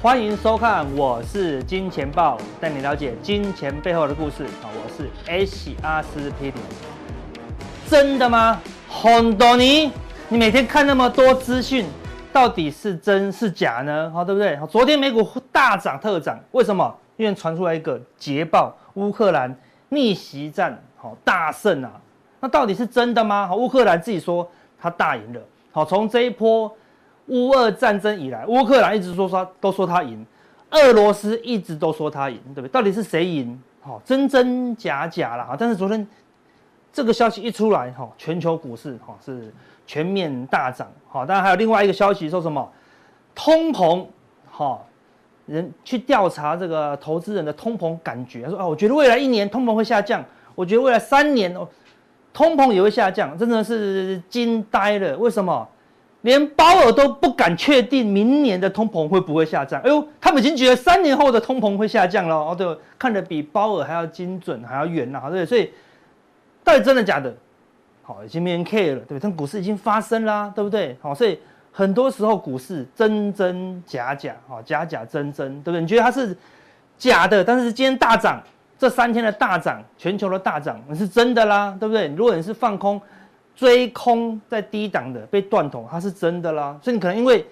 欢迎收看，我是金钱豹，带你了解金钱背后的故事。好，我是 H 阿司匹林。真的吗？很多你，你每天看那么多资讯，到底是真是假呢？好，对不对？昨天美股大涨特涨，为什么？因为传出来一个捷报，乌克兰逆袭战，好大胜啊！那到底是真的吗？好，乌克兰自己说他大赢了。好，从这一波。乌俄战争以来，乌克兰一直说说都说他赢，俄罗斯一直都说他赢，对不对？到底是谁赢？好，真真假假啦。但是昨天这个消息一出来，哈，全球股市哈是全面大涨。好，当然还有另外一个消息说什么？通膨，哈，人去调查这个投资人的通膨感觉，说啊，我觉得未来一年通膨会下降，我觉得未来三年哦，通膨也会下降，真的是惊呆了。为什么？连鲍尔都不敢确定明年的通膨会不会下降。哎呦，他们已经觉得三年后的通膨会下降了哦，对，看得比鲍尔还要精准，还要远了，对不对？所以到底真的假的？好，已经没人 care 了，对不对？但股市已经发生啦，对不对？好，所以很多时候股市真真假假，好，假假真真，对不对？你觉得它是假的，但是今天大涨，这三天的大涨，全球的大涨，那是真的啦，对不对？如果你是放空。追空在低档的被断头，它是真的啦，所以你可能因为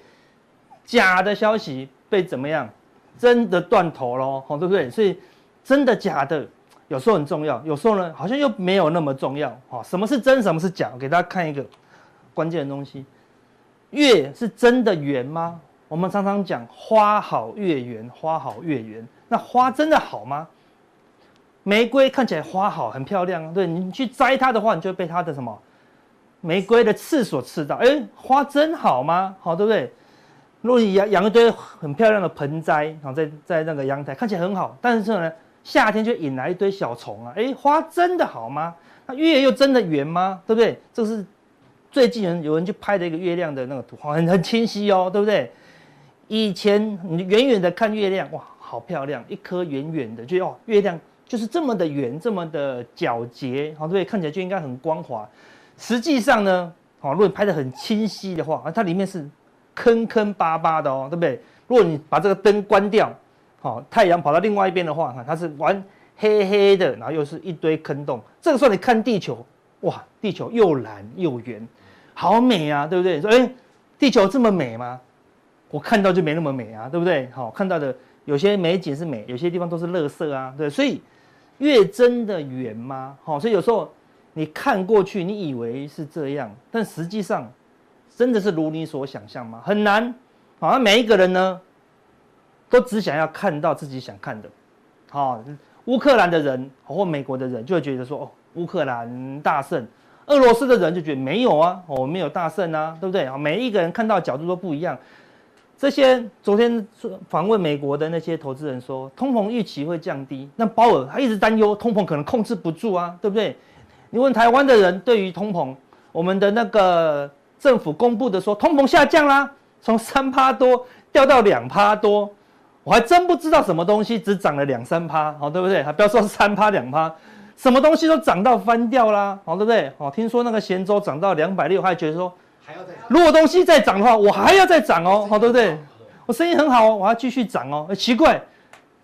假的消息被怎么样，真的断头喽，好，对不对？所以真的假的有时候很重要，有时候呢好像又没有那么重要，好，什么是真，什么是假？我给大家看一个关键的东西，月是真的圆吗？我们常常讲花好月圆，花好月圆，那花真的好吗？玫瑰看起来花好很漂亮，对，你去摘它的话，你就会被它的什么？玫瑰的刺所刺到，哎，花真好吗？好，对不对？如果你养养一堆很漂亮的盆栽，然后，在在那个阳台看起来很好，但是呢，夏天就引来一堆小虫啊，哎，花真的好吗？那月又真的圆吗？对不对？这是最近人有人去拍的一个月亮的那个图，很很清晰哦，对不对？以前你远远的看月亮，哇，好漂亮，一颗圆圆的，就哦，月亮就是这么的圆，这么的皎洁，好，对不对？看起来就应该很光滑。实际上呢，好，如果你拍得很清晰的话，啊，它里面是坑坑巴巴的哦，对不对？如果你把这个灯关掉，好，太阳跑到另外一边的话，哈，它是完黑黑的，然后又是一堆坑洞。这个时候你看地球，哇，地球又蓝又圆，好美啊，对不对？说，哎，地球这么美吗？我看到就没那么美啊，对不对？好，看到的有些美景是美，有些地方都是垃圾啊，对。所以月真的圆吗？好，所以有时候。你看过去，你以为是这样，但实际上，真的是如你所想象吗？很难。好像每一个人呢，都只想要看到自己想看的。好，乌克兰的人或美国的人就会觉得说，哦，乌克兰大胜；俄罗斯的人就觉得没有啊，我没有大胜啊，对不对？啊，每一个人看到角度都不一样。这些昨天访问美国的那些投资人说，通膨预期会降低，那鲍尔他一直担忧通膨可能控制不住啊，对不对？你问台湾的人，对于通膨，我们的那个政府公布的说通膨下降啦，从三趴多掉到两趴多，我还真不知道什么东西只涨了两三趴，好对不对？还不要说三趴两趴，什么东西都涨到翻掉啦，好对不对？哦，听说那个咸粥涨到两百六，还觉得说还要再涨，如果东西再涨的话，我还要再涨哦，好对不对？我生意很好哦，我要继续涨哦，奇怪，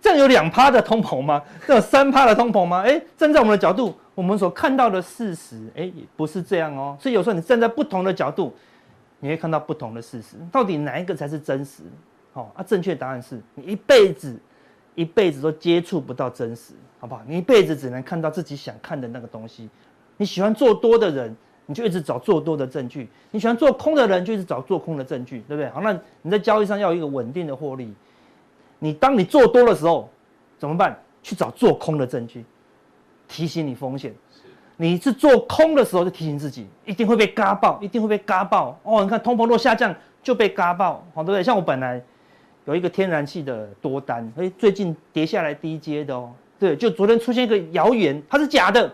这样有两趴的通膨吗？这有三趴的通膨吗？哎，站在我们的角度。我们所看到的事实，哎，不是这样哦。所以有时候你站在不同的角度，你会看到不同的事实。到底哪一个才是真实？好啊，正确答案是你一辈子，一辈子都接触不到真实，好不好？你一辈子只能看到自己想看的那个东西。你喜欢做多的人，你就一直找做多的证据；你喜欢做空的人，就一直找做空的证据，对不对？好，那你在交易上要有一个稳定的获利。你当你做多的时候，怎么办？去找做空的证据。提醒你风险，你是做空的时候就提醒自己，一定会被嘎爆，一定会被嘎爆哦。你看通膨若下降就被嘎爆，好对不对？像我本来有一个天然气的多单，哎，最近跌下来低阶的哦，对，就昨天出现一个谣言，它是假的，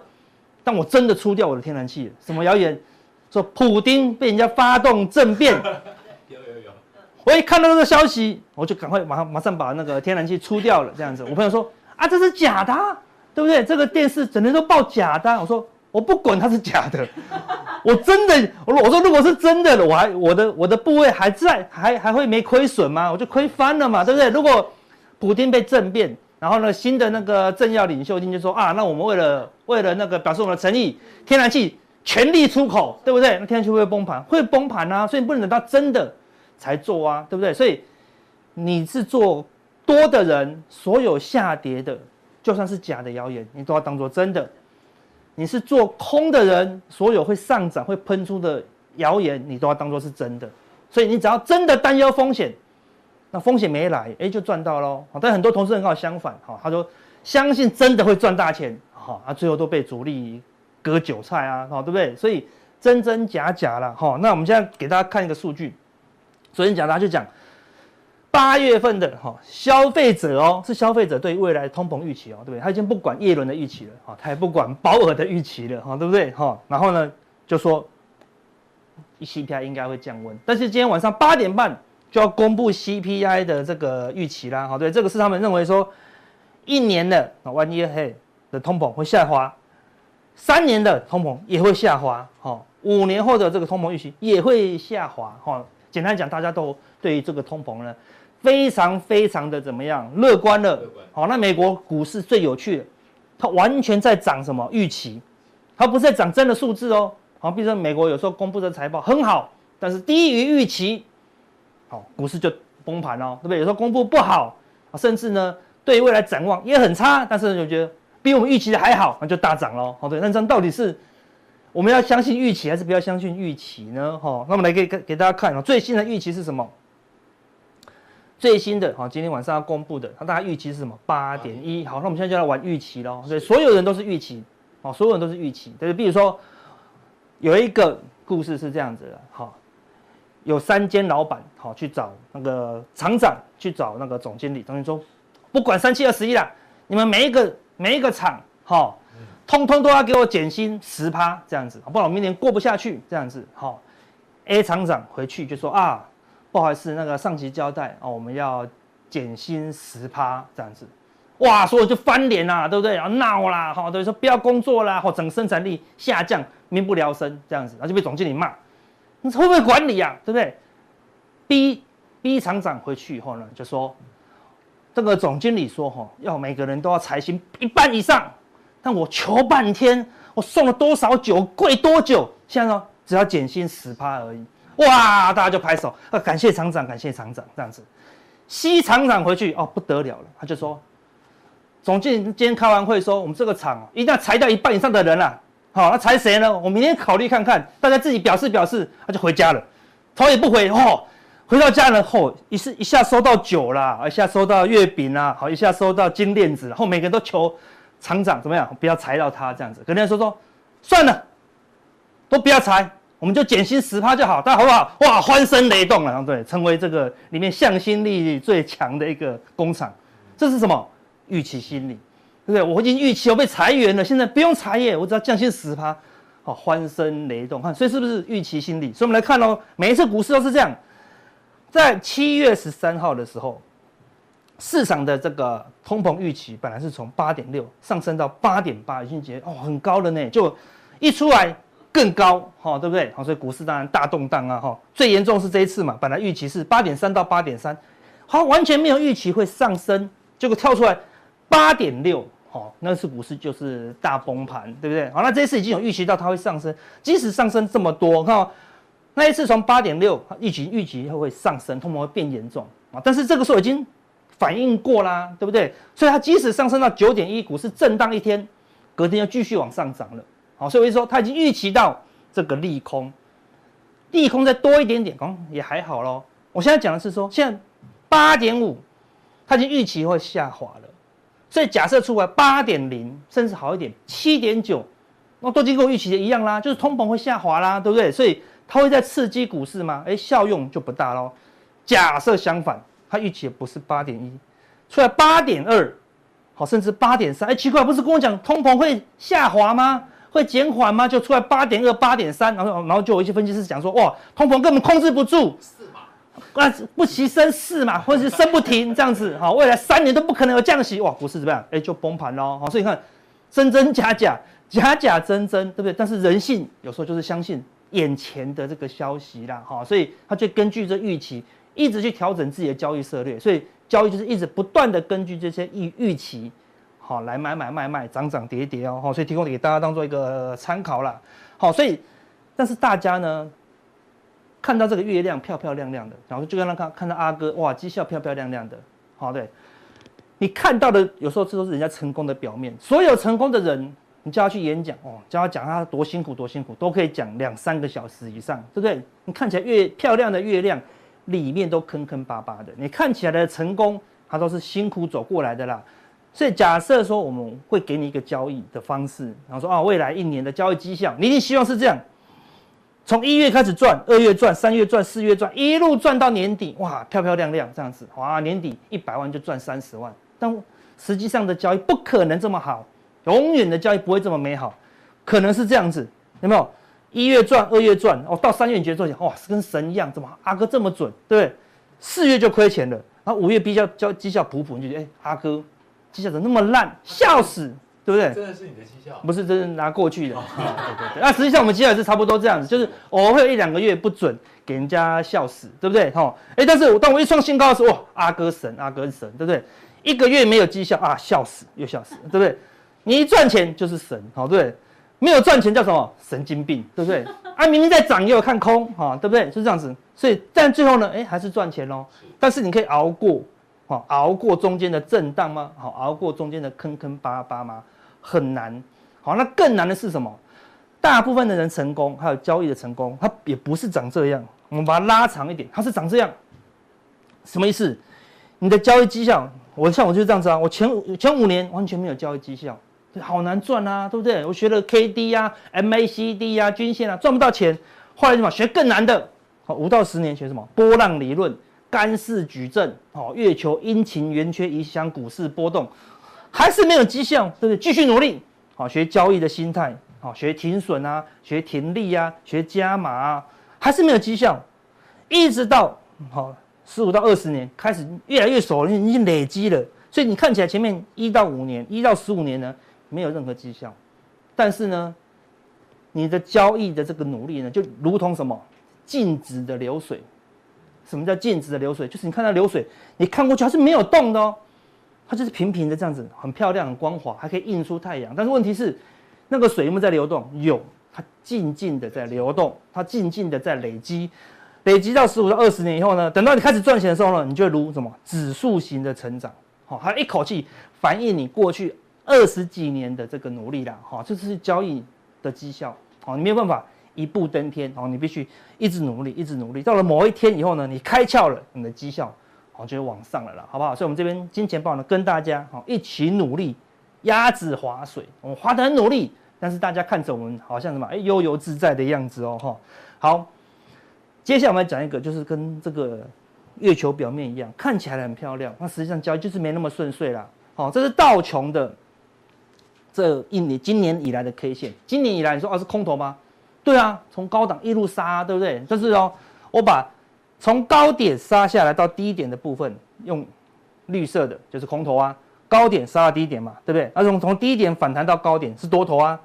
但我真的出掉我的天然气了。什么谣言？说普丁被人家发动政变。有有有。我一看到这个消息，我就赶快马上马上把那个天然气出掉了，这样子。我朋友说啊，这是假的。对不对？这个电视整天都报假的，我说我不管它是假的，我真的，我我说如果是真的，我还我的我的部位还在，还还会没亏损吗？我就亏翻了嘛，对不对？如果普丁被政变，然后呢，新的那个政要领袖一定就说啊，那我们为了为了那个表示我们的诚意，天然气全力出口，对不对？那天然气会不会崩盘？会崩盘啊！所以你不能等到真的才做啊，对不对？所以你是做多的人，所有下跌的，就算是假的谣言，你都要当做真的。你是做空的人，所有会上涨、会喷出的谣言，你都要当做是真的。所以你只要真的担忧风险，那风险没来，哎，就赚到喽。但很多同事很好相反，哈，他说相信真的会赚大钱，哈，啊，最后都被主力割韭菜啊，哈，对不对？所以真真假假了，哈。那我们现在给大家看一个数据，昨天讲大家就讲。八月份的哈消费者哦，是消费者对未来通膨预期哦，对不对？他已经不管叶伦的预期了哈，他也不管保尔的预期了哈，对不对哈？然后呢，就说 CPI 应该会降温，但是今天晚上八点半就要公布 CPI 的这个预期啦，哈，对，这个是他们认为说一年的 one year ahead 的通膨会下滑，三年的通膨也会下滑，哈，五年后的这个通膨预期也会下滑，哈。简单讲，大家都对于这个通膨呢。非常非常的怎么样？乐观了。好，那美国股市最有趣的，它完全在涨什么预期，它不是在涨真的数字哦。好，比如说美国有时候公布的财报很好，但是低于预期，好，股市就崩盘哦，对不对？有时候公布不好，甚至呢对未来展望也很差，但是就觉得比我们预期的还好，那就大涨喽。好，对，那这样到底是我们要相信预期还是不要相信预期呢？哈，那我们来给给给大家看啊，最新的预期是什么？最新的哈，今天晚上要公布的，那大家预期是什么？八点一。好，那我们现在就来玩预期喽。所以所有人都是预期，哦，所有人都是预期。对，比如说有一个故事是这样子的，哈，有三间老板好去找那个厂长，去找那个总经理，总经理说，不管三七二十一啦，你们每一个每一个厂，哈，通通都要给我减薪十趴这样子，不然我明年过不下去这样子。好，A 厂长回去就说啊。不好意思，那个上级交代哦，我们要减薪十趴这样子，哇，所以就翻脸啦，对不对？然后闹啦，哈，等于说不要工作啦，或整生产力下降，民不聊生这样子，然后就被总经理骂，你会不会管理啊？对不对？B B 厂长回去以后呢，就说这个总经理说哈，要每个人都要裁薪一半以上，但我求半天，我送了多少酒，跪多久，现在呢只要减薪十趴而已。哇！大家就拍手，啊，感谢厂长，感谢厂长，这样子。西厂长回去哦，不得了了，他就说，总经理今天开完会说，我们这个厂一定要裁掉一半以上的人了。好，那裁谁呢？我明天考虑看看，大家自己表示表示。他就回家了，头也不回，哦，回到家了后，一是一下收到酒啦，一下收到月饼啦，好，一下收到金链子，然后每个人都求厂长怎么样，不要裁到他这样子。跟人家说说，算了，都不要裁。我们就减薪十趴就好，大家好不好？哇，欢声雷动了，对，成为这个里面向心力最强的一个工厂。这是什么？预期心理，对不对？我已经预期我被裁员了，现在不用裁业，我只要降薪十趴，好，欢声雷动，看，所以是不是预期心理？所以我们来看哦，每一次股市都是这样，在七月十三号的时候，市场的这个通膨预期本来是从八点六上升到八点八，已经觉得哦很高了呢，就一出来。更高哈，对不对？好，所以股市当然大动荡啊哈。最严重是这一次嘛，本来预期是八点三到八点三，好，完全没有预期会上升，结果跳出来八点六，好，那次股市就是大崩盘，对不对？好，那这一次已经有预期到它会上升，即使上升这么多，看那一次从八点六预期预期会上升，通膨会变严重啊，但是这个时候已经反应过啦，对不对？所以它即使上升到九点一，股市震荡一天，隔天又继续往上涨了。好，所以我就说他已经预期到这个利空，利空再多一点点，哦，也还好喽。我现在讲的是说，现在八点五，他已经预期会下滑了，所以假设出来八点零，甚至好一点七点九，那都经过预期的一样啦，就是通膨会下滑啦，对不对？所以它会在刺激股市吗？哎，效用就不大喽。假设相反，他预期也不是八点一，出来八点二，好，甚至八点三，哎，奇怪，不是跟我讲通膨会下滑吗？会减缓吗？就出来八点二、八点三，然后然后就有一些分析师讲说，哇，通膨根本控制不住，是嘛？啊，不期升四嘛，或者是升不停这样子，好，未来三年都不可能有降息，哇，股市怎么样？哎，就崩盘喽，好，所以你看，真真假假，假假真真，对不对？但是人性有时候就是相信眼前的这个消息啦，哈，所以他就根据这预期一直去调整自己的交易策略，所以交易就是一直不断的根据这些预预期，好来买买卖卖，涨涨跌跌哦，所以提供给大家当做一个参考啦，好，所以但是大家呢看到这个月亮漂漂亮亮的，然后就跟他看看到阿哥哇绩效漂漂亮亮的，好对，你看到的有时候这都是人家成功的表面，所有成功的人。你叫他去演讲哦，叫他讲他多辛苦多辛苦，都可以讲两三个小时以上，对不对？你看起来越漂亮的月亮，里面都坑坑巴巴的。你看起来的成功，他都是辛苦走过来的啦。所以假设说我们会给你一个交易的方式，然后说啊，未来一年的交易绩效，你一定希望是这样：从一月开始赚，二月赚，三月赚，四月赚，一路赚到年底，哇，漂漂亮亮这样子，哇，年底一百万就赚三十万。但实际上的交易不可能这么好。永远的交易不会这么美好，可能是这样子，有没有？一月赚，二月赚，哦，到三月你觉得赚钱，哇，跟神一样，怎么阿哥这么准，对不对？四月就亏钱了，然后五月比较交绩效普普，你就觉得，哎，阿哥绩效怎么那么烂，笑死，对不对？真的是你的绩效？不是，真是拿过去的。那实际上我们绩效也是差不多这样子，就是偶尔会有一两个月不准，给人家笑死，对不对？哈，哎，但是我当我一创新高的时候，哇，阿哥神，阿哥神，对不对？一个月没有绩效啊，笑死，又笑死，对不对？你一赚钱就是神，好对不对？没有赚钱叫什么神经病，对不对？啊，明明在涨也有看空，哈，对不对？就是这样子。所以，但最后呢，哎，还是赚钱喽。但是你可以熬过，好，熬过中间的震荡吗？好，熬过中间的坑坑巴巴吗？很难。好，那更难的是什么？大部分的人成功，还有交易的成功，它也不是长这样。我们把它拉长一点，它是长这样。什么意思？你的交易绩效，我像我就是这样子啊，我前五前五年完全没有交易绩效。好难赚啊，对不对？我学了 K D、啊、M A C D、啊、均线啊，赚不到钱。后来什么？学更难的。好，五到十年学什么？波浪理论、干式矩阵、好，月球阴晴圆缺影响股市波动，还是没有绩效，对不对？继续努力。好，学交易的心态，好，学停损啊，学停利啊，学加码啊，还是没有绩效。一直到好十五到二十年，开始越来越熟了，已经累积了。所以你看起来前面一到五年，一到十五年呢？没有任何绩效，但是呢，你的交易的这个努力呢，就如同什么静止的流水。什么叫静止的流水？就是你看到流水，你看过去它是没有动的哦，它就是平平的这样子，很漂亮、很光滑，还可以映出太阳。但是问题是，那个水有没有在流动？有，它静静的在流动，它静静的在累积，累积到十五到二十年以后呢，等到你开始赚钱的时候呢，你就如什么指数型的成长，好，它一口气反映你过去。二十几年的这个努力啦，哈，这是交易的绩效，好，你没有办法一步登天，好，你必须一直努力，一直努力，到了某一天以后呢，你开窍了，你的绩效，好，就往上了啦，好不好？所以，我们这边金钱豹呢，跟大家好一起努力，鸭子划水，我们划得很努力，但是大家看着我们好像什么，哎，悠游自在的样子哦，哈，好，接下来我们来讲一个，就是跟这个月球表面一样，看起来很漂亮，那实际上交易就是没那么顺遂啦，好，这是道琼的。这一年今年以来的 K 线，今年以来你说啊是空头吗？对啊，从高档一路杀，对不对？就是哦，我把从高点杀下来到低点的部分，用绿色的就是空头啊，高点杀到低点嘛，对不对？那从从低点反弹到高点是多头啊，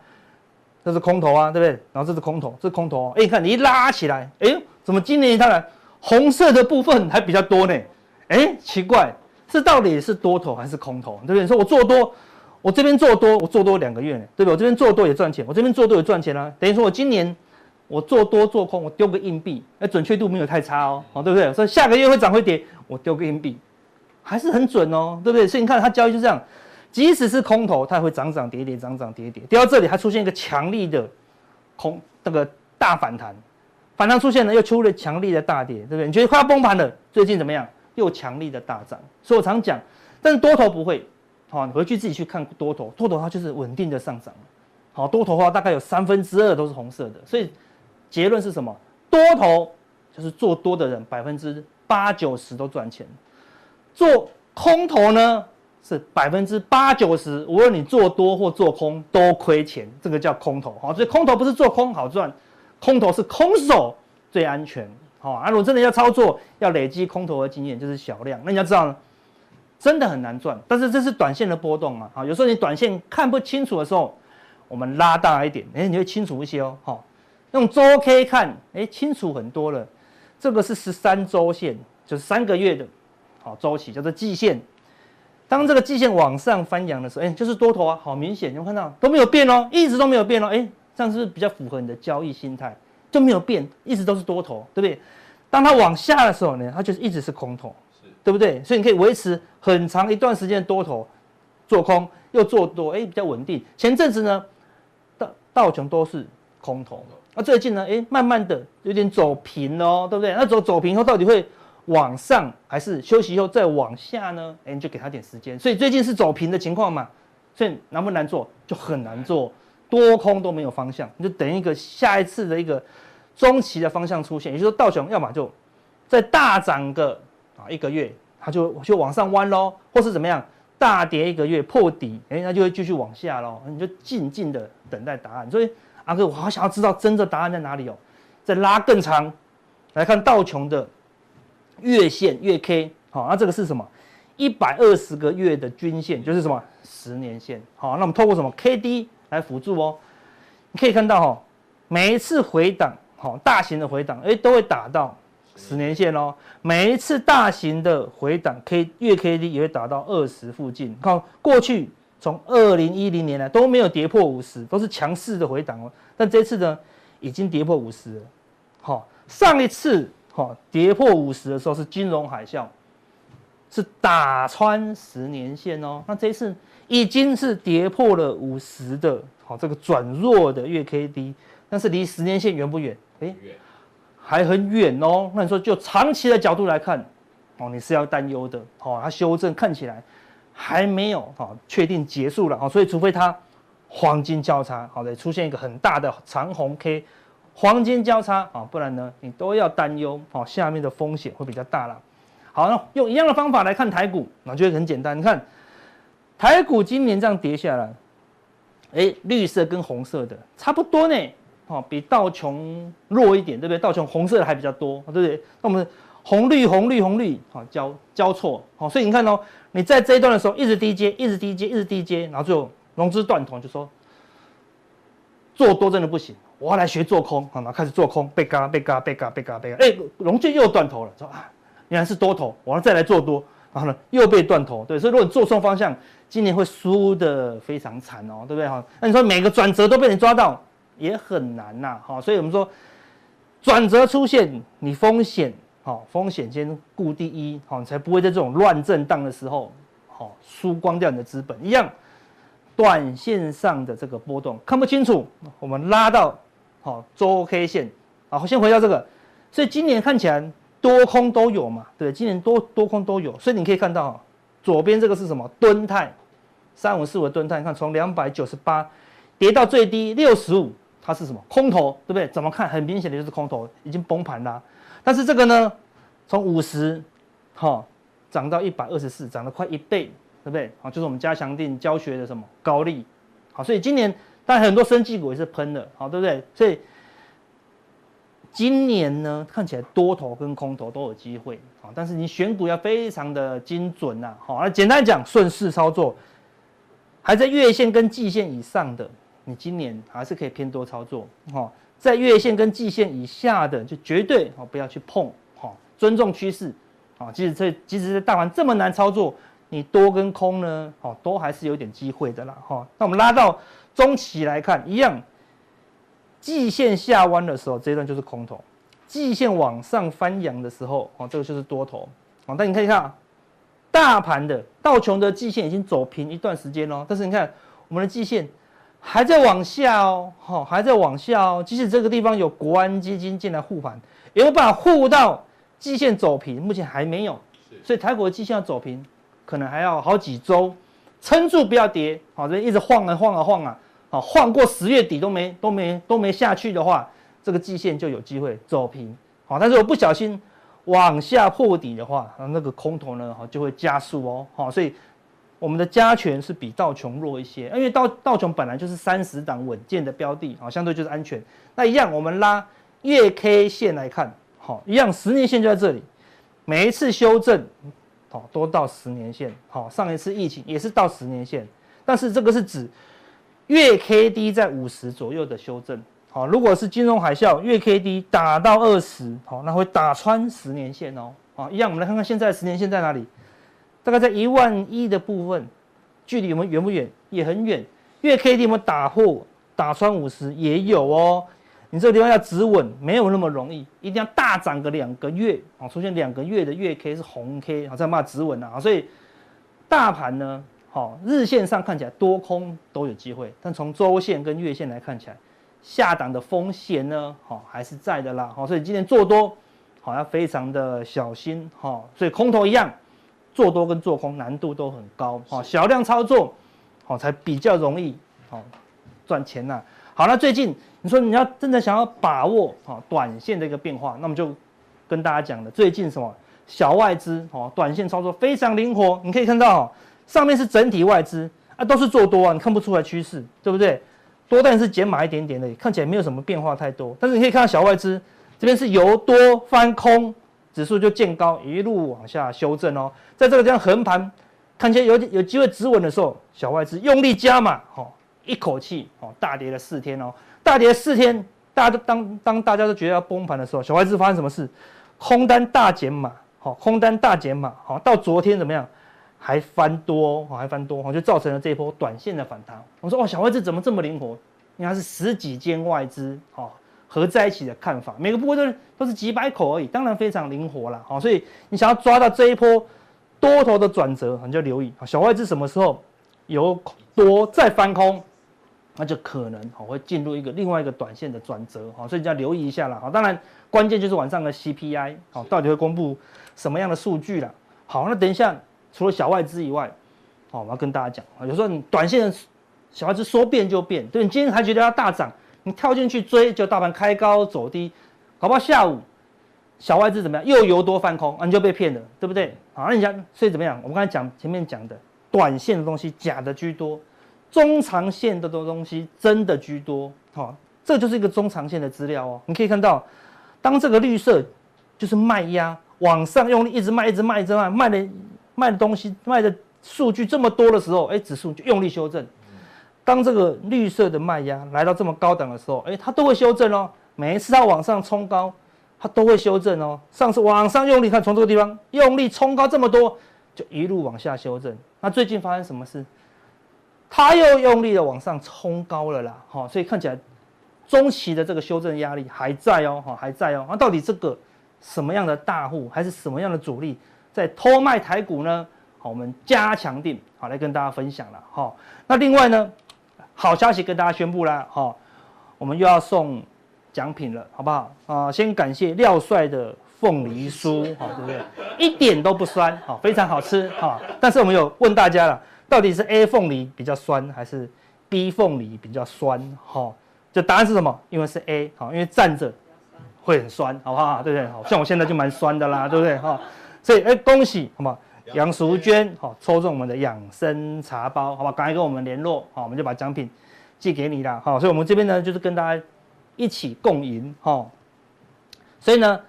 这是空头啊，对不对？然后这是空头，这是空头。哎，你看你一拉起来，哎，怎么今年它来红色的部分还比较多呢？哎，奇怪，这到底是多头还是空头？对不对？你说我做多。我这边做多，我做多两个月，对不对？我这边做多也赚钱，我这边做多也赚钱啊。等于说我今年我做多做空，我丢个硬币，哎，准确度没有太差哦，哦，对不对？所以下个月会涨会跌，我丢个硬币，还是很准哦，对不对？所以你看它交易就这样，即使是空头，它也会涨涨跌跌，涨涨跌跌，跌到这里还出现一个强力的空那个大反弹，反弹出现了又出了强力的大跌，对不对？你觉得快要崩盘了，最近怎么样？又强力的大涨，所以我常讲，但是多头不会。好，你回去自己去看多头，多头它就是稳定的上涨。好，多头的话大概有三分之二都是红色的，所以结论是什么？多头就是做多的人百分之八九十都赚钱，做空头呢是百分之八九十，无论你做多或做空都亏钱，这个叫空头。好，所以空头不是做空好赚，空头是空手最安全。好，啊，如果真的要操作，要累积空头的经验，就是小量。那你要知道。真的很难赚，但是这是短线的波动啊，好，有时候你短线看不清楚的时候，我们拉大一点，哎，你会清楚一些哦，好，用周 K 看，哎，清楚很多了。这个是十三周线，就是三个月的好周期，叫做季线。当这个季线往上翻扬的时候，哎，就是多头啊，好明显，有有看到都没有变哦，一直都没有变哦，哎，这样是不是比较符合你的交易心态？就没有变，一直都是多头，对不对？当它往下的时候呢，它就是一直是空头，对不对？所以你可以维持很长一段时间多头，做空又做多，哎，比较稳定。前阵子呢，道道琼都是空头，那最近呢，哎，慢慢的有点走平哦，对不对？那走走平后到底会往上还是休息以后再往下呢？哎，你就给他点时间。所以最近是走平的情况嘛，所以难不难做？就很难做，多空都没有方向，你就等一个下一次的一个。中期的方向出现，也就是说道琼要么就再大涨个一个月，它就就往上弯喽，或是怎么样大跌一个月破底，哎，那就会继续往下喽。你就静静的等待答案。所以阿哥，我好想要知道真的答案在哪里哦。再拉更长来看道琼的月线月 K，好，那这个是什么？一百二十个月的均线，就是什么十年线。好，那我们透过什么 KD 来辅助哦？你可以看到哈，每一次回档。好，大型的回档，哎，都会打到十年线哦。每一次大型的回档，K 月 K D 也会打到二十附近。看过去从二零一零年来都没有跌破五十，都是强势的回档哦。但这次呢，已经跌破五十了。好，上一次好跌破五十的时候是金融海啸，是打穿十年线哦。那这次已经是跌破了五十的，好这个转弱的月 K D，但是离十年线远不远？哎，还很远哦。那你说，就长期的角度来看，哦，你是要担忧的。哦，它修正看起来还没有哦确定结束了。哦，所以除非它黄金交叉，好的，出现一个很大的长红 K，黄金交叉啊，不然呢，你都要担忧。哦，下面的风险会比较大了。好，那用一样的方法来看台股，那就会很简单。你看台股今年这样跌下来，哎，绿色跟红色的差不多呢。哦，比道琼弱一点，对不对？道琼红色的还比较多，对不对？那我们红绿红绿红绿，好交交错，好，所以你看哦，你在这一段的时候一直低接，一直低接，一直低接，然后最后融资断头，就说做多真的不行，我要来学做空，好，然后开始做空，被嘎被嘎被嘎被嘎被嘎，哎，融券又断头了，说啊，原来是多头，我要再来做多，然后呢又被断头，对，所以如果你做错方向，今年会输的非常惨哦，对不对？哈，那你说每个转折都被你抓到。也很难呐，好，所以我们说转折出现，你风险好，风险先顾第一，好，你才不会在这种乱震荡的时候，好，输光掉你的资本。一样，短线上的这个波动看不清楚，我们拉到好周 K 线，好，先回到这个，所以今年看起来多空都有嘛，对，今年多多空都有，所以你可以看到左边这个是什么？吨泰三五四五的敦泰，你看从两百九十八跌到最低六十五。它是什么空头，对不对？怎么看很明显的就是空头，已经崩盘了。但是这个呢，从五十，哈，涨到一百二十四，涨了快一倍，对不对？好，就是我们加强錠教学的什么高利，好，所以今年但很多生技股也是喷的，好，对不对？所以今年呢，看起来多头跟空头都有机会，好，但是你选股要非常的精准呐，好，那简单讲，顺势操作，还在月线跟季线以上的。你今年还是可以偏多操作，哈，在月线跟季线以下的就绝对哦不要去碰，哈，尊重趋势，啊，即使这即使是大盘这么难操作，你多跟空呢，哦，都还是有点机会的啦，哈。那我们拉到中期来看，一样，季线下弯的时候，这一段就是空头；季线往上翻扬的时候，哦，这个就是多头，啊。但你看一下，大盘的道琼的季线已经走平一段时间喽，但是你看我们的季线。还在往下哦，好，还在往下哦。即使这个地方有国安基金进来护盘，有没有办法护到季线走平？目前还没有，所以台股的季线要走平，可能还要好几周，撑住不要跌。好，这一直晃啊晃啊晃啊，好，晃过十月底都没都没都没下去的话，这个季线就有机会走平。好，但是我不小心往下破底的话，那个空头呢，就会加速哦。好，所以。我们的加权是比道琼弱一些，因为道道琼本来就是三十档稳健的标的啊，相对就是安全。那一样，我们拉月 K 线来看，好，一样十年线就在这里，每一次修正，好，都到十年线，好，上一次疫情也是到十年线，但是这个是指月 K D 在五十左右的修正，好，如果是金融海啸，月 K D 打到二十，好，那会打穿十年线哦。啊，一样，我们来看看现在十年线在哪里？大概在一万一的部分，距离我们远不远？也很远。月 K D 我们打破打穿五十也有哦。你这个地方要止稳，没有那么容易，一定要大涨个两个月啊，出现两个月的月 K 是红 K 啊，才有办法止稳啊。所以大盘呢，好，日线上看起来多空都有机会，但从周线跟月线来看起来，下档的风险呢，好还是在的啦。好，所以今天做多，好要非常的小心哈。所以空头一样，做多跟做空难度都很高哈，小量操作好才比较容易好赚钱呐。好，那最近你说你要真的想要把握好短线的一个变化，那么就跟大家讲了，最近什么小外资哦，短线操作非常灵活。你可以看到上面是整体外资啊，都是做多啊，你看不出来趋势，对不对？多但是减码一点点的，看起来没有什么变化太多。但是你可以看到小外资这边是由多翻空，指数就见高一路往下修正哦，在这个地方横盘，看起来有有机会止稳的时候，小外资用力加码哦。一口气哦，大跌了四天哦，大跌了四天，大家都当当大家都觉得要崩盘的时候，小外资发生什么事？空单大减码，好，空单大减码，好，到昨天怎么样？还翻多，还翻多，哦就造成了这一波短线的反弹。我说哦，小外资怎么这么灵活？因为它是十几间外资哦合在一起的看法，每个部位都是都是几百口而已，当然非常灵活了，好，所以你想要抓到这一波多头的转折，你就留意小外资什么时候有多再翻空。那就可能好会进入一个另外一个短线的转折，好，所以你要留意一下了，好，当然关键就是晚上的 CPI，好，到底会公布什么样的数据了？好，那等一下除了小外资以外，好，我要跟大家讲，有时候你短线小外资说变就变，对，你今天还觉得要大涨，你跳进去追，就大盘开高走低，搞不好下午小外资怎么样又由多翻空，啊，你就被骗了，对不对？好，那你讲所以怎么样？我们刚才讲前面讲的短线的东西假的居多。中长线的东东西真的居多，好，这就是一个中长线的资料哦。你可以看到，当这个绿色就是卖压往上用力一直卖，一直卖，一直卖，卖的卖的东西卖的数据这么多的时候，哎，指数就用力修正。当这个绿色的卖压来到这么高档的时候，哎，它都会修正哦。每一次它往上冲高，它都会修正哦。上次往上用力，看从这个地方用力冲高这么多，就一路往下修正。那最近发生什么事？它又用力的往上冲高了啦，哈，所以看起来中期的这个修正压力还在哦，哈，还在哦。那到底这个什么样的大户还是什么样的主力在偷卖台股呢？好，我们加强錠，好来跟大家分享了，哈。那另外呢，好消息跟大家宣布啦，哈，我们又要送奖品了，好不好？啊，先感谢廖帅的凤梨酥，哈，对不对？一点都不酸，好，非常好吃，哈。但是我们有问大家了。到底是 A 凤梨比较酸，还是 B 凤梨比较酸？哈，这答案是什么？因为是 A，好，因为站着会很酸，好不好？对不对？好像我现在就蛮酸的啦，对不对？哈，所以哎，恭喜，好吗？杨淑娟，好，抽中我们的养生茶包，好吧？赶快跟我们联络，好，我们就把奖品寄给你了，好，所以我们这边呢，就是跟大家一起共赢，哈。所以呢，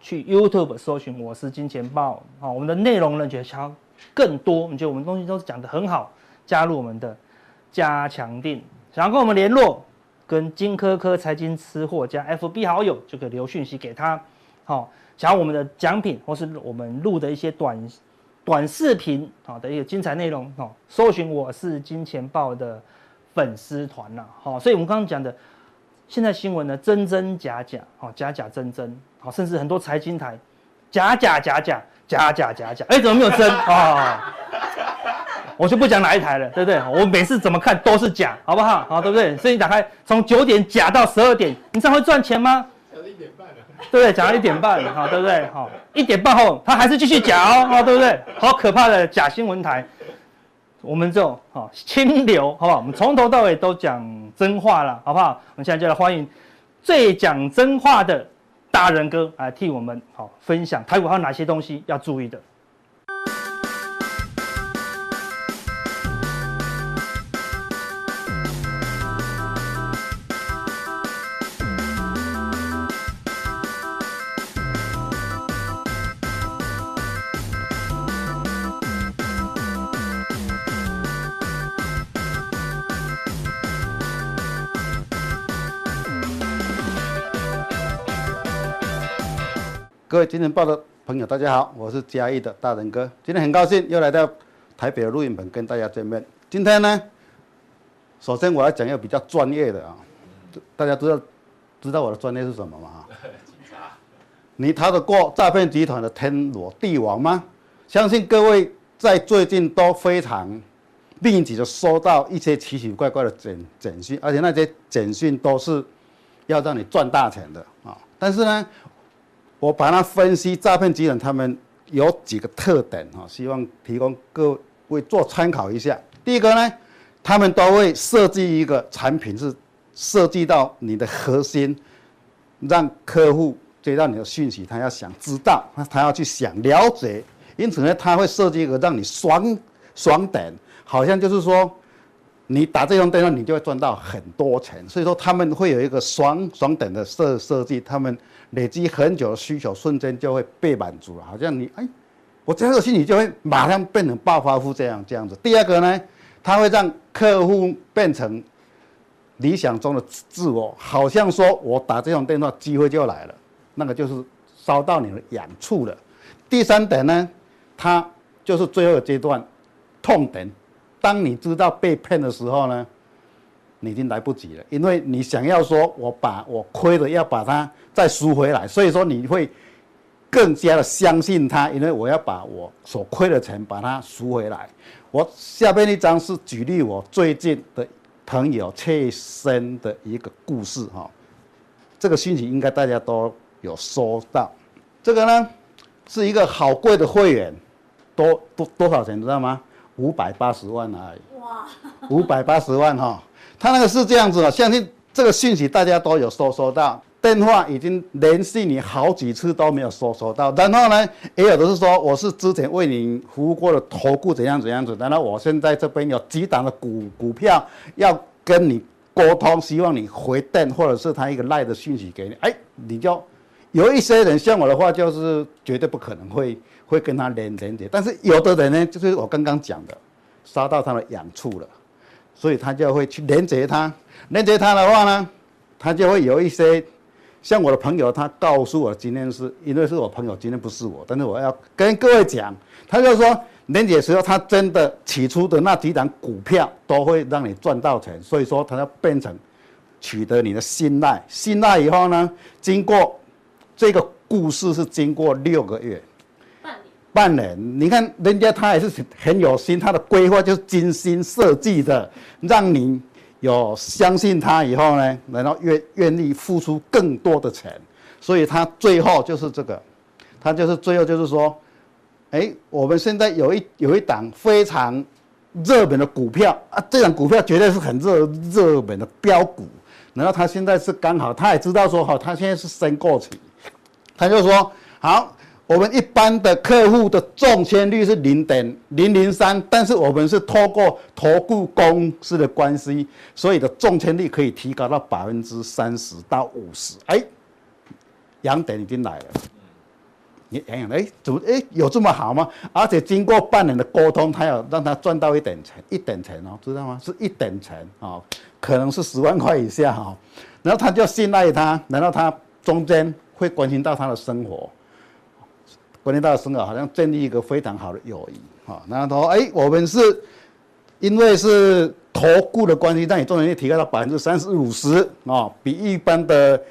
去 YouTube 搜寻我是金钱豹，好，我们的内容呢，就超。更多，你觉得我们东西都是讲的很好，加入我们的加强定，想要跟我们联络，跟金科科财经吃货加 FB 好友就可以留讯息给他，好，想要我们的奖品或是我们录的一些短短视频好的一个精彩内容哦，搜寻我是金钱豹的粉丝团呐，好，所以我们刚刚讲的，现在新闻呢真真假假，好假假真真，好，甚至很多财经台假假假假。假假假假，哎，怎么没有真啊？我就不讲哪一台了，对不对？我每次怎么看都是假，好不好？好，对不对？所以你打开，从九点假到十二点，你这样会赚钱吗？对不对？讲到一点半了，好，对不对？好，一点半后他还是继续讲哦，好，对不对？好可怕的假新闻台，我们这种好清流，好不好？我们从头到尾都讲真话了，好不好？我们现在就来欢迎最讲真话的。大仁哥来替我们好分享台股还有哪些东西要注意的。各位金钱报的朋友，大家好，我是嘉义的大仁哥。今天很高兴又来到台北的录影棚跟大家见面。今天呢，首先我要讲一个比较专业的啊，大家知道知道我的专业是什么吗？警察。你逃得过诈骗集团的天罗地网吗？相信各位在最近都非常密集的收到一些奇奇怪怪的简简讯，而且那些简讯都是要让你赚大钱的啊。但是呢，我把它分析诈骗集团他们有几个特点哈，希望提供各位做参考一下。第一个呢，他们都会设计一个产品，是设计到你的核心，让客户接到你的讯息，他要想知道，他要去想了解。因此呢，他会设计一个让你爽爽点，好像就是说，你打这种电话，你就会赚到很多钱。所以说他们会有一个爽爽等的设设计，他们累积很久的需求，瞬间就会被满足了。好像你哎，我这个心理就会马上变成暴发户这样这样子。第二个呢，他会让客户变成理想中的自我，好像说我打这种电话，机会就来了，那个就是烧到你的痒处了。第三点呢？它就是最后阶段，痛点。当你知道被骗的时候呢，你已经来不及了，因为你想要说，我把我亏的要把它再赎回来，所以说你会更加的相信他，因为我要把我所亏的钱把它赎回来。我下边一张是举例我最近的朋友切身的一个故事哈，这个信息应该大家都有收到。这个呢是一个好贵的会员。多多多少钱，知道吗？五百八十万而已。哇！五百八十万哈，他那个是这样子的，相信这个讯息大家都有收收到，电话已经联系你好几次都没有收收到。然后呢，也有的是说我是之前为你服务过的投顾怎样怎样子，然后我现在这边有几档的股股票要跟你沟通，希望你回电或者是他一个赖的讯息给你，哎，你就有一些人像我的话，就是绝对不可能会。会跟他连连接，但是有的人呢，就是我刚刚讲的，杀到他的痒处了，所以他就会去连接他，连接他的话呢，他就会有一些，像我的朋友，他告诉我今天是，因为是我朋友，今天不是我，但是我要跟各位讲，他就说连接时候，他真的起初的那几档股票都会让你赚到钱，所以说他要变成取得你的信赖，信赖以后呢，经过这个故事是经过六个月。半年，你看人家他也是很有心，他的规划就是精心设计的，让你有相信他以后呢，然后愿愿意付出更多的钱，所以他最后就是这个，他就是最后就是说，哎，我们现在有一有一档非常热门的股票啊，这档股票绝对是很热热门的标股，然后他现在是刚好，他也知道说哈，他现在是申购期，他就说好。我们一般的客户的中签率是零点零零三，但是我们是透过投顾公司的关系，所以的中签率可以提高到百分之三十到五十。哎，痒点已经来了，你痒痒哎，怎么哎有这么好吗？而且经过半年的沟通，他要让他赚到一点钱，一点钱哦，知道吗？是一点钱啊，可能是十万块以下哈。然后他就信赖他，然后他中间会关心到他的生活。关联到生啊，好像建立一个非常好的友谊，哈。然后他说，哎，我们是因为是投顾的关系，让你中签率提高到百分之三十五十，啊，比一般的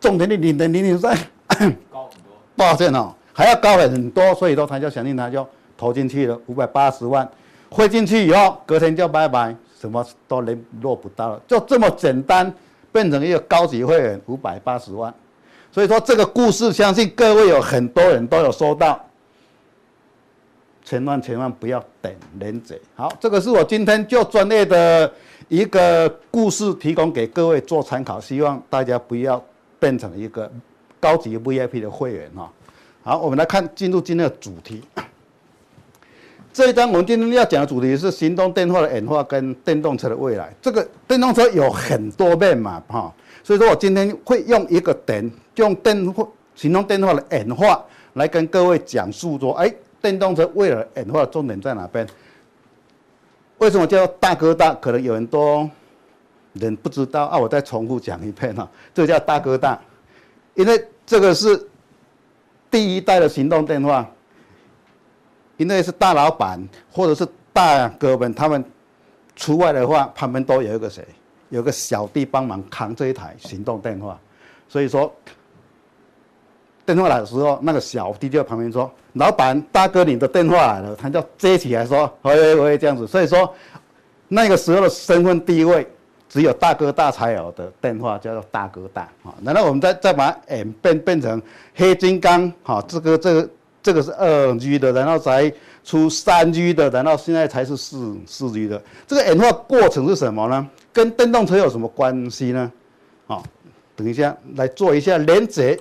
中签率零点零零三高很多，抱歉哦，还要高很多。所以说，他就相信他就投进去了五百八十万，汇进去以后，隔天就拜拜，什么都联络不到了，就这么简单，变成一个高级会员五百八十万。所以说这个故事，相信各位有很多人都有收到，千万千万不要等连结。好，这个是我今天就专业的一个故事，提供给各位做参考，希望大家不要变成一个高级 VIP 的会员哈。好，我们来看进入今天的主题。这一章我们今天要讲的主题是行动电话的演化跟电动车的未来。这个电动车有很多面嘛哈。所以说我今天会用一个点，用电话、行动电话的演化来跟各位讲述说，哎，电动车未来演化的重点在哪边？为什么叫大哥大？可能有很多人不知道啊，我再重复讲一遍啊，这个叫大哥大，因为这个是第一代的行动电话，因为是大老板或者是大哥们，他们除外的话，旁边都有一个谁，有个小弟帮忙扛这一台行动电话，所以说电话来的时候，那个小弟就在旁边说：“老板，大哥，你的电话来了。”他就接起来说：“喂喂喂，这样子。”所以说那个时候的身份地位。只有大哥大才有的电话叫做大哥大啊，然后我们再再把它演变变成黑金刚哈，这个这个这个是二 G 的，然后才出三 G 的，然后现在才是四四 G 的。这个演化过程是什么呢？跟电动车有什么关系呢？啊，等一下来做一下连接。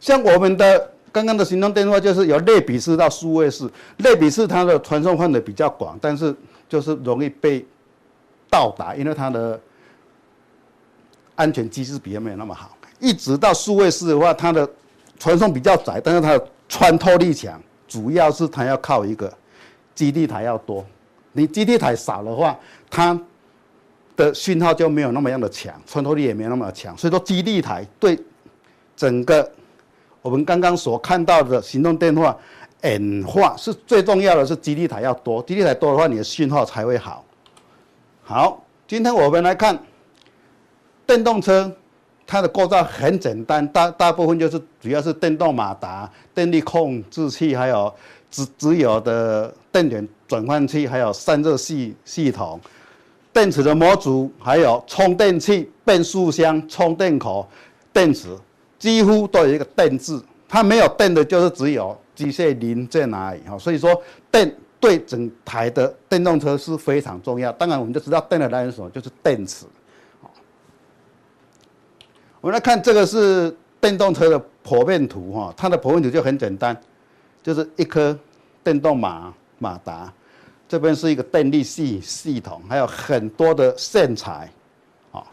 像我们的刚刚的行动电话就是由类比式到数位式，类比式它的传送范围比较广，但是就是容易被盗打，因为它的安全机制比较没有那么好，一直到数位式的话，它的传送比较窄，但是它的穿透力强，主要是它要靠一个基地台要多，你基地台少的话，它的讯号就没有那么样的强，穿透力也没有那么强，所以说基地台对整个我们刚刚所看到的行动电话演化是最重要的，是基地台要多，基地台多的话，你的讯号才会好。好，今天我们来看。电动车，它的构造很简单，大大部分就是主要是电动马达、电力控制器，还有直直流的电源转换器，还有散热系系统、电池的模组，还有充电器、变速箱、充电口、电池，几乎都有一个“电”字。它没有电的，就是只有机械零件而已。哈，所以说电对整台的电动车是非常重要。当然，我们就知道电的来源是什么，就是电池。我们来看这个是电动车的剖面图哈，它的剖面图就很简单，就是一颗电动马马达，这边是一个电力系系统，还有很多的线材，啊，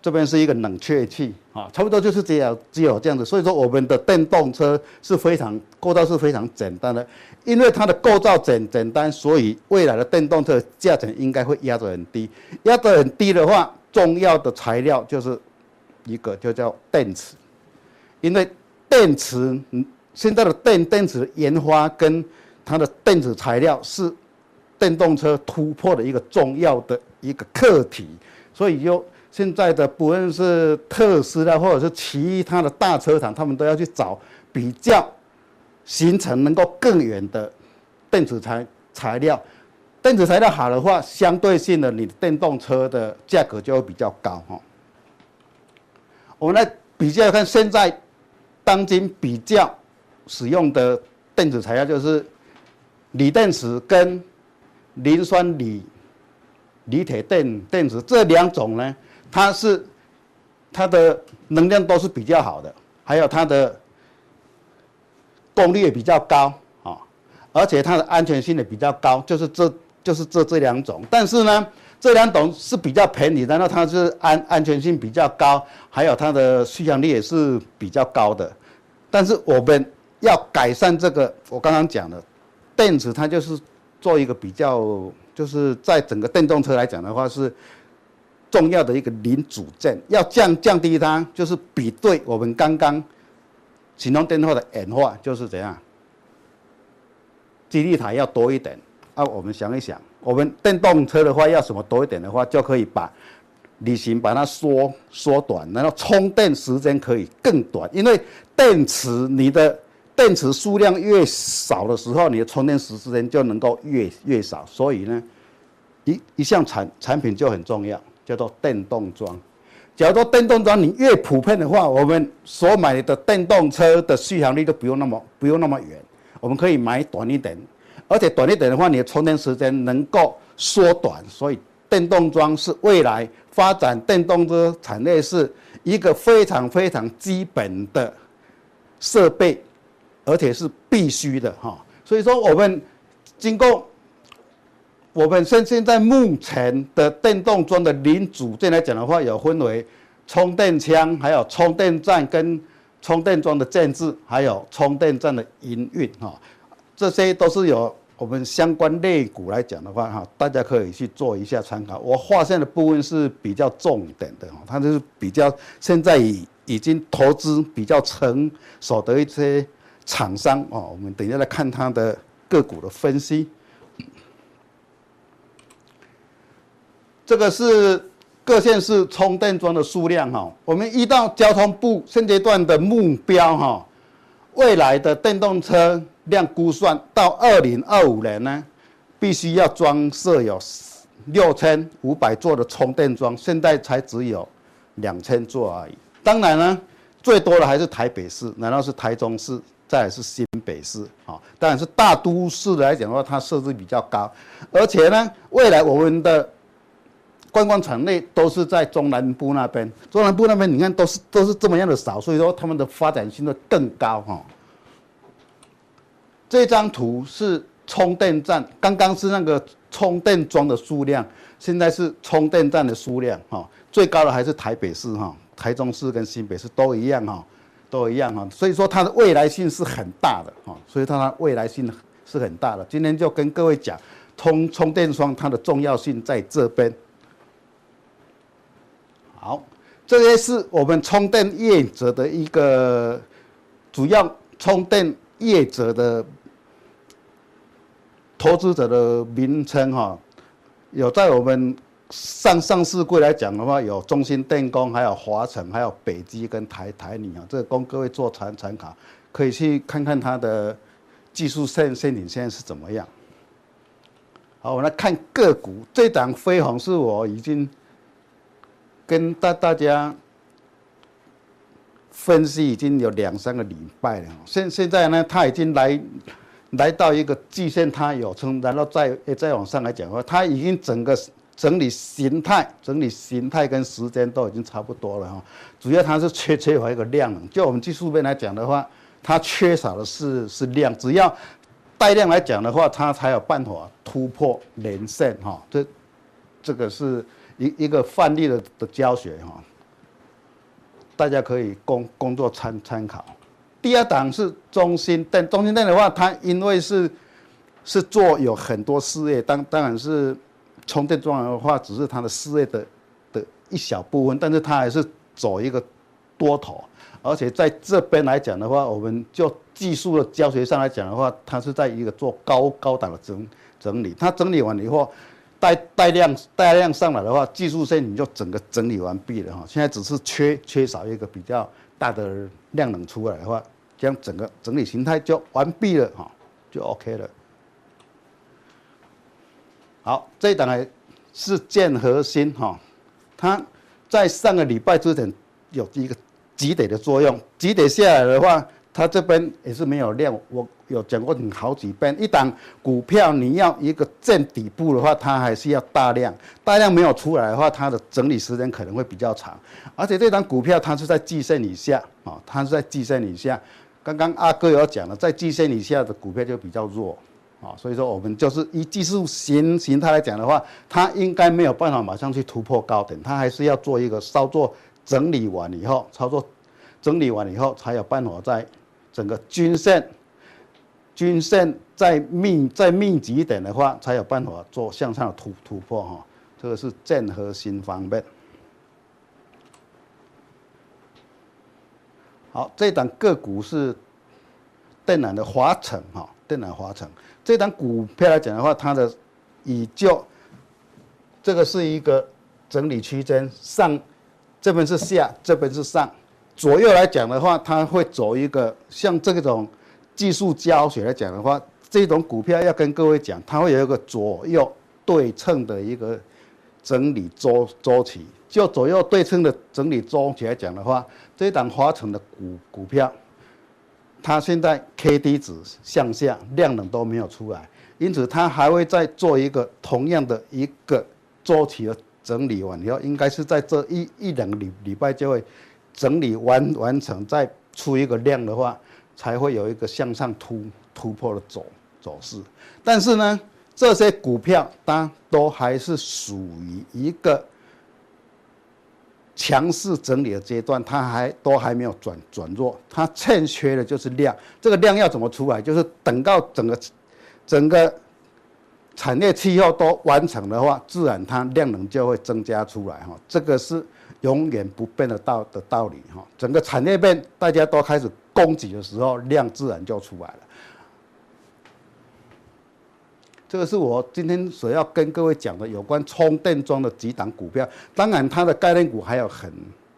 这边是一个冷却器啊，差不多就是这样，只有这样子。所以说我们的电动车是非常构造是非常简单的，因为它的构造简简单，所以未来的电动车价钱应该会压得很低。压得很低的话，重要的材料就是。一个就叫电池，因为电池，现在的电电池研发跟它的电子材料是电动车突破的一个重要的一个课题，所以就现在的不论是特斯拉或者是其他的大车厂，他们都要去找比较行程能够更远的电子材材料，电子材料好的话，相对性的你的电动车的价格就会比较高哈。我们来比较看，现在当今比较使用的电子材料就是锂电池跟磷酸锂锂铁电电池这两种呢，它是它的能量都是比较好的，还有它的功率也比较高啊，而且它的安全性也比较高，就是这就是这这两种，但是呢。这两种是比较便宜，然后它是安安全性比较高，还有它的续航力也是比较高的。但是我们要改善这个，我刚刚讲的电池，它就是做一个比较，就是在整个电动车来讲的话是重要的一个零组件，要降降低它，就是比对我们刚刚行动电话的演化，就是怎样，基地台要多一点。啊，我们想一想。我们电动车的话，要什么多一点的话，就可以把旅行把它缩缩短，然后充电时间可以更短。因为电池你的电池数量越少的时候，你的充电时时间就能够越越少。所以呢，一一项产产品就很重要，叫做电动桩。假如说电动桩你越普遍的话，我们所买的电动车的续航力都不用那么不用那么远，我们可以买短一点。而且短一点的话，你的充电时间能够缩短，所以电动桩是未来发展电动车产业是一个非常非常基本的设备，而且是必须的哈。所以说，我们经过我们现现在目前的电动桩的零组件来讲的话，有分为充电枪，还有充电站跟充电桩的建制，还有充电站的营运哈。这些都是有我们相关类股来讲的话，哈，大家可以去做一下参考。我划线的部分是比较重点的，哈，它就是比较现在已已经投资比较成熟的一些厂商哦，我们等一下来看它的个股的分析。这个是各县市充电桩的数量哈，我们依照交通部现阶段的目标哈，未来的电动车辆估算到二零二五年呢，必须要装设有六千五百座的充电桩，现在才只有两千座而已。当然呢，最多的还是台北市，难道是台中市，再来是新北市啊？当然是大都市来讲的话，它设置比较高，而且呢，未来我们的。观光场内都是在中南部那边，中南部那边你看都是都是这么样的少，所以说他们的发展性会更高哈。这张图是充电站，刚刚是那个充电桩的数量，现在是充电站的数量哈。最高的还是台北市哈，台中市跟新北市都一样哈，都一样哈。所以说它的未来性是很大的哈，所以它的未来性是很大的。今天就跟各位讲充充电桩它的重要性在这边。好，这些是我们充电业者的一个主要充电业者的投资者的名称哈。有在我们上上市柜来讲的话，有中兴电工，还有华城，还有北基跟台台泥啊，这个供各位做参参考，可以去看看它的技术线线领现在是怎么样。好，我们来看个股，这档飞鸿是我已经。跟大大家分析已经有两三个礼拜了，现现在呢，它已经来来到一个季线，它有撑，然后再再往上来讲的话，它已经整个整理形态、整理形态跟时间都已经差不多了哈。主要它是缺缺乏一个量能，就我们技术面来讲的话，它缺少的是是量，只要带量来讲的话，它才有办法突破连线哈。这这个是。一一个范例的的教学哈，大家可以工工作参参考。第二档是中兴电，中兴电的话，它因为是是做有很多事业，当当然是充电桩的话，只是它的事业的的一小部分，但是它还是走一个多头，而且在这边来讲的话，我们就技术的教学上来讲的话，它是在一个做高高档的整整理，它整理完以后。带带量带量上来的话，技术线你就整个整理完毕了哈。现在只是缺缺少一个比较大的量能出来的话，这样整个整理形态就完毕了哈，就 OK 了。好，这一档呢是建和兴哈，它在上个礼拜之前有一个急跌的作用，急跌下来的话。它这边也是没有量，我有讲过你好几遍。一档股票你要一个见底部的话，它还是要大量，大量没有出来的话，它的整理时间可能会比较长。而且这档股票它是在季线以下啊，它是在季线以下。刚刚阿哥有讲了，在季线以下的股票就比较弱啊，所以说我们就是以技术形形态来讲的话，它应该没有办法马上去突破高点，它还是要做一个稍作整理完以后，操作整理完以后才有办法在。整个均线，均线再密再密集一点的话，才有办法做向上的突突破哈。这个是建和心方面。好，这档个股是电缆的华城哈，电缆华城这档股票来讲的话，它的以就这个是一个整理区间，上这边是下，这边是上。左右来讲的话，它会走一个像这种技术教学来讲的话，这种股票要跟各位讲，它会有一个左右对称的一个整理周周期。就左右对称的整理周期来讲的话，这档华城的股股票，它现在 K D 值向下，量能都没有出来，因此它还会再做一个同样的一个周期的整理完以后，应该是在这一一两个礼礼拜就会。整理完完成，再出一个量的话，才会有一个向上突突破的走走势。但是呢，这些股票它都还是属于一个强势整理的阶段，它还都还没有转转弱，它欠缺的就是量。这个量要怎么出来？就是等到整个整个产业气候都完成的话，自然它量能就会增加出来哈。这个是。永远不变的道的道理哈，整个产业链大家都开始供给的时候，量自然就出来了。这个是我今天所要跟各位讲的有关充电桩的几档股票。当然，它的概念股还有很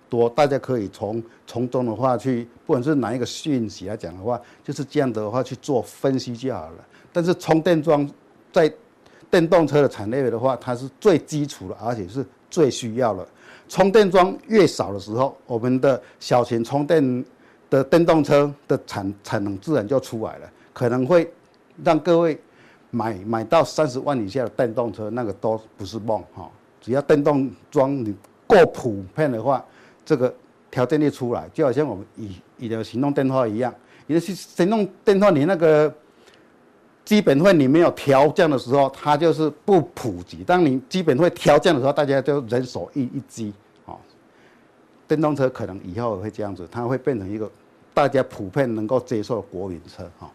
多，大家可以从从中的话去，不管是哪一个讯息来讲的话，就是这样的话去做分析就好了。但是充电桩在电动车的产业的话，它是最基础的，而且是最需要的。充电桩越少的时候，我们的小型充电的电动车的产产能自然就出来了，可能会让各位。买买到三十万以下的电动车，那个都不是梦哈。只要电动桩你够普遍的话，这个条件一出来，就好像我们以以的行动电话一样，你的行动电话你那个基本会你没有调降的时候，它就是不普及。当你基本会调降的时候，大家就人手一一机啊。电动车可能以后会这样子，它会变成一个大家普遍能够接受的国民车哈。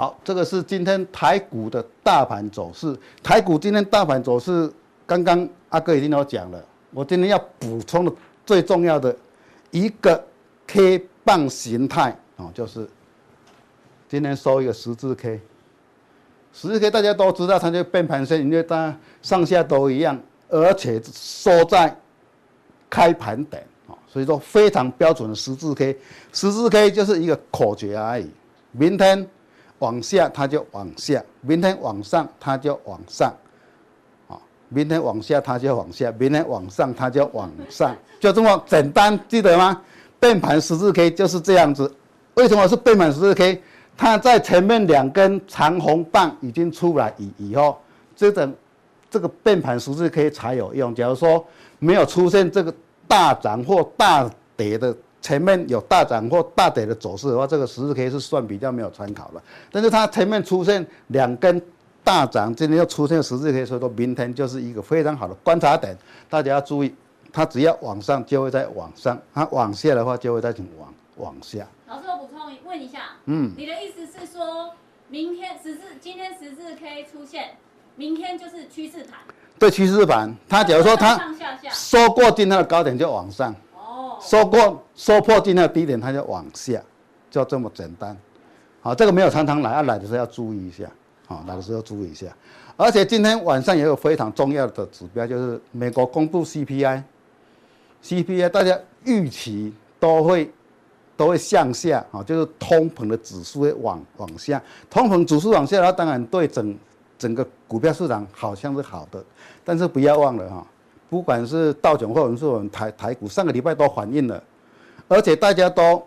好，这个是今天台股的大盘走势。台股今天大盘走势，刚刚阿哥已经有讲了。我今天要补充的最重要的一个 K 棒形态啊，就是今天收一个十字 K。十字 K 大家都知道，它就变盘线，因为它上下都一样，而且收在开盘点啊，所以说非常标准的十字 K。十字 K 就是一个口诀而已。明天。往下它就往下，明天往上它就往上，啊，明天往下它就往下，明天往上它就往上，就这么简单，记得吗？变盘十字 K 就是这样子。为什么是变盘十字 K？它在前面两根长红棒已经出来以以后，这种这个变盘十字 K 才有用。假如说没有出现这个大涨或大跌的。前面有大涨或大跌的走势的话，这个十字 K 是算比较没有参考了。但是它前面出现两根大涨，今天又出现十字 K，所以说明天就是一个非常好的观察点。大家要注意，它只要往上就会再往上，它往下的话就会再往往下。老师，我补充问一下，嗯，你的意思是说，明天十字今天十字 K 出现，明天就是趋势盘？对，趋势盘。它假如说它收过今天的高点就往上。收过收破今天的低点，它就往下，就这么简单。好，这个没有常常来，要来的时候要注意一下。好，来的时候注意一下。而且今天晚上也有非常重要的指标，就是美国公布 CPI。CPI 大家预期都会都会向下，啊，就是通膨的指数会往往下。通膨指数往下它，当然对整整个股票市场好像是好的，但是不要忘了哈。不管是道琼或者是我们台台股，上个礼拜都反映了，而且大家都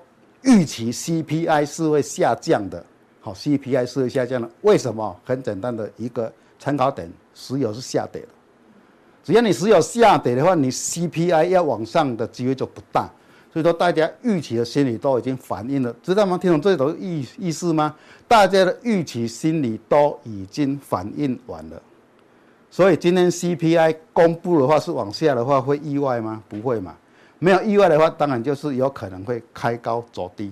预期 CPI 是会下降的。好，CPI 是会下降的，为什么？很简单的一个参考点，石油是下跌的。只要你石油下跌的话，你 CPI 要往上的机会就不大。所以说，大家预期的心理都已经反映了，知道吗？听懂这种意意思吗？大家的预期心理都已经反映完了。所以今天 CPI 公布的话是往下的话，会意外吗？不会嘛。没有意外的话，当然就是有可能会开高走低。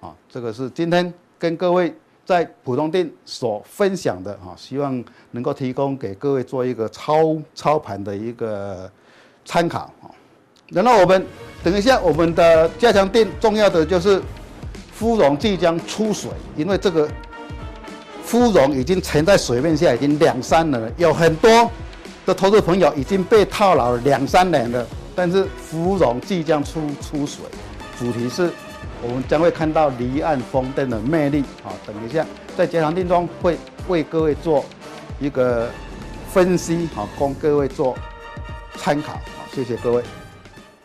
啊，这个是今天跟各位在普通店所分享的啊，希望能够提供给各位做一个操操盘的一个参考啊。然后我们等一下我们的加强店重要的就是芙蓉即将出水，因为这个。芙蓉已经沉在水面下已经两三年了，有很多的投资朋友已经被套牢了两三年了。但是芙蓉即将出出水，主题是我们将会看到离岸风电的魅力。好，等一下在加强錠中会为各位做一个分析，好，供各位做参考。好，谢谢各位。